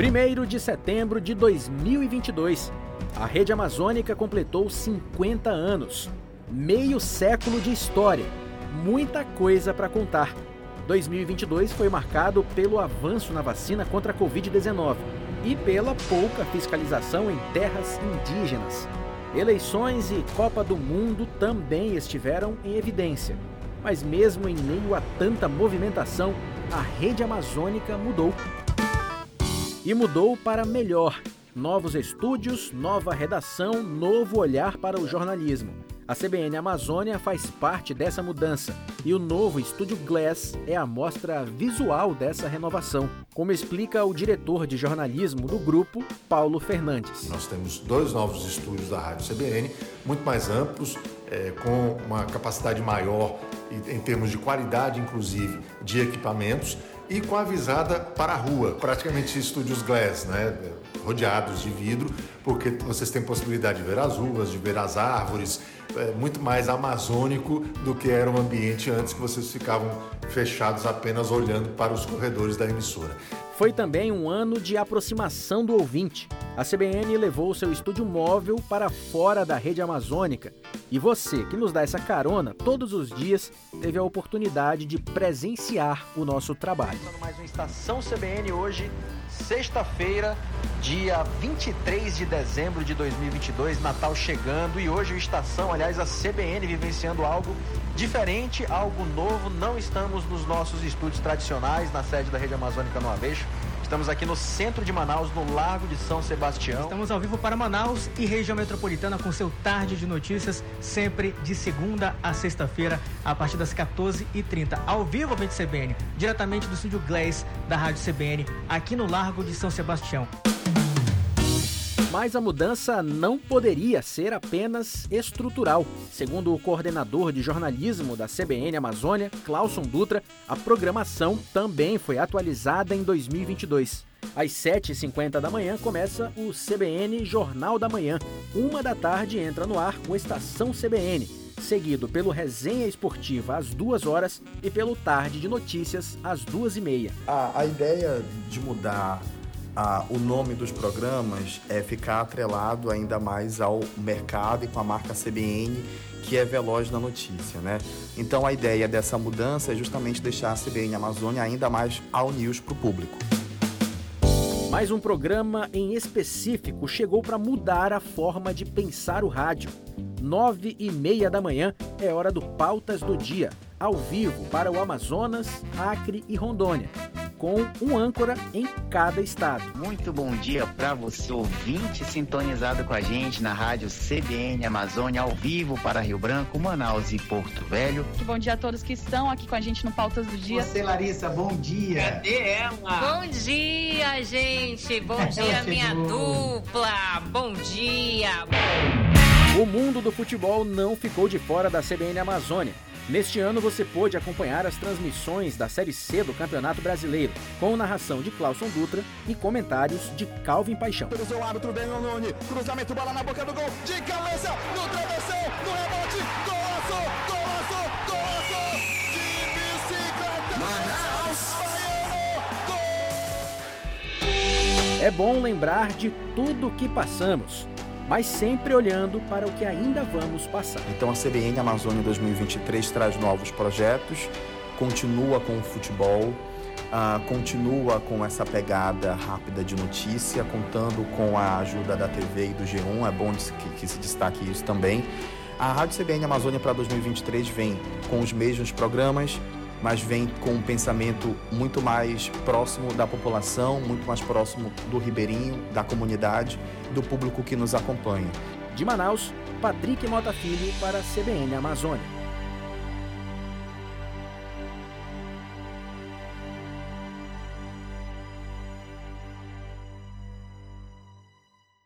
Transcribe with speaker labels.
Speaker 1: 1 de setembro de 2022. A Rede Amazônica completou 50 anos. Meio século de história. Muita coisa para contar. 2022 foi marcado pelo avanço na vacina contra a Covid-19 e pela pouca fiscalização em terras indígenas. Eleições e Copa do Mundo também estiveram em evidência. Mas, mesmo em meio a tanta movimentação, a rede amazônica mudou e mudou para melhor. Novos estúdios, nova redação, novo olhar para o jornalismo. A CBN Amazônia faz parte dessa mudança e o novo estúdio Glass é a mostra visual dessa renovação, como explica o diretor de jornalismo do grupo, Paulo Fernandes.
Speaker 2: Nós temos dois novos estúdios da Rádio CBN, muito mais amplos, é, com uma capacidade maior em termos de qualidade, inclusive, de equipamentos e com a visada para a rua, praticamente estúdios glass, né? rodeados de vidro, porque vocês têm possibilidade de ver as ruas, de ver as árvores, é muito mais amazônico do que era o ambiente antes que vocês ficavam fechados apenas olhando para os corredores da emissora.
Speaker 1: Foi também um ano de aproximação do ouvinte. A CBN levou seu estúdio móvel para fora da rede amazônica. E você, que nos dá essa carona todos os dias, teve a oportunidade de presenciar o nosso trabalho. Mais uma Estação CBN hoje, sexta-feira, dia 23 de dezembro de 2022, Natal chegando e hoje o Estação, aliás, a CBN vivenciando algo diferente, algo novo. Não estamos nos nossos estúdios tradicionais, na sede da Rede Amazônica no Aveiro. Estamos aqui no centro de Manaus, no Largo de São Sebastião.
Speaker 3: Estamos ao vivo para Manaus e região metropolitana com seu Tarde de Notícias, sempre de segunda a sexta-feira, a partir das 14h30. Ao vivo, a CBN, diretamente do estúdio Glass da Rádio CBN, aqui no Largo de São Sebastião.
Speaker 1: Mas a mudança não poderia ser apenas estrutural. Segundo o coordenador de jornalismo da CBN Amazônia, Clauson Dutra, a programação também foi atualizada em 2022. Às 7h50 da manhã começa o CBN Jornal da Manhã. Uma da tarde entra no ar o Estação CBN, seguido pelo Resenha Esportiva às 2 horas e pelo Tarde de Notícias às 2h30.
Speaker 4: A, a ideia de mudar o nome dos programas é ficar atrelado ainda mais ao mercado e com a marca CBN, que é veloz na notícia, né? Então a ideia dessa mudança é justamente deixar a CBN Amazônia ainda mais ao news para o público.
Speaker 1: Mais um programa em específico chegou para mudar a forma de pensar o rádio. Nove e meia da manhã é hora do Pautas do Dia, ao vivo para o Amazonas, Acre e Rondônia com um âncora em cada estado.
Speaker 5: Muito bom dia para você, ouvinte sintonizado com a gente na rádio CBN Amazônia, ao vivo para Rio Branco, Manaus e Porto Velho.
Speaker 6: Muito bom dia a todos que estão aqui com a gente no Pautas do Dia.
Speaker 7: Você, Larissa, bom dia.
Speaker 8: Cadê ela?
Speaker 9: Bom dia, gente. Bom dia, minha dupla. Bom dia.
Speaker 1: O mundo do futebol não ficou de fora da CBN Amazônia. Neste ano você pôde acompanhar as transmissões da Série C do Campeonato Brasileiro, com narração de Clauson Dutra e comentários de Calvin Paixão.
Speaker 10: Pelo seu árbitro Benoni, cruzamento, bola na boca do gol, de cabeça, no travessão, no rebote, golaço, golaço, golaço, de bicicleta, Manaus,
Speaker 1: É bom lembrar de tudo o que passamos mas sempre olhando para o que ainda vamos passar.
Speaker 4: Então a CBN Amazônia 2023 traz novos projetos, continua com o futebol, uh, continua com essa pegada rápida de notícia, contando com a ajuda da TV e do G1, é bom que, que se destaque isso também. A Rádio CBN Amazônia para 2023 vem com os mesmos programas, mas vem com um pensamento muito mais próximo da população, muito mais próximo do ribeirinho, da comunidade, do público que nos acompanha.
Speaker 1: De Manaus, Patrick Mota Filho para a CBN Amazônia.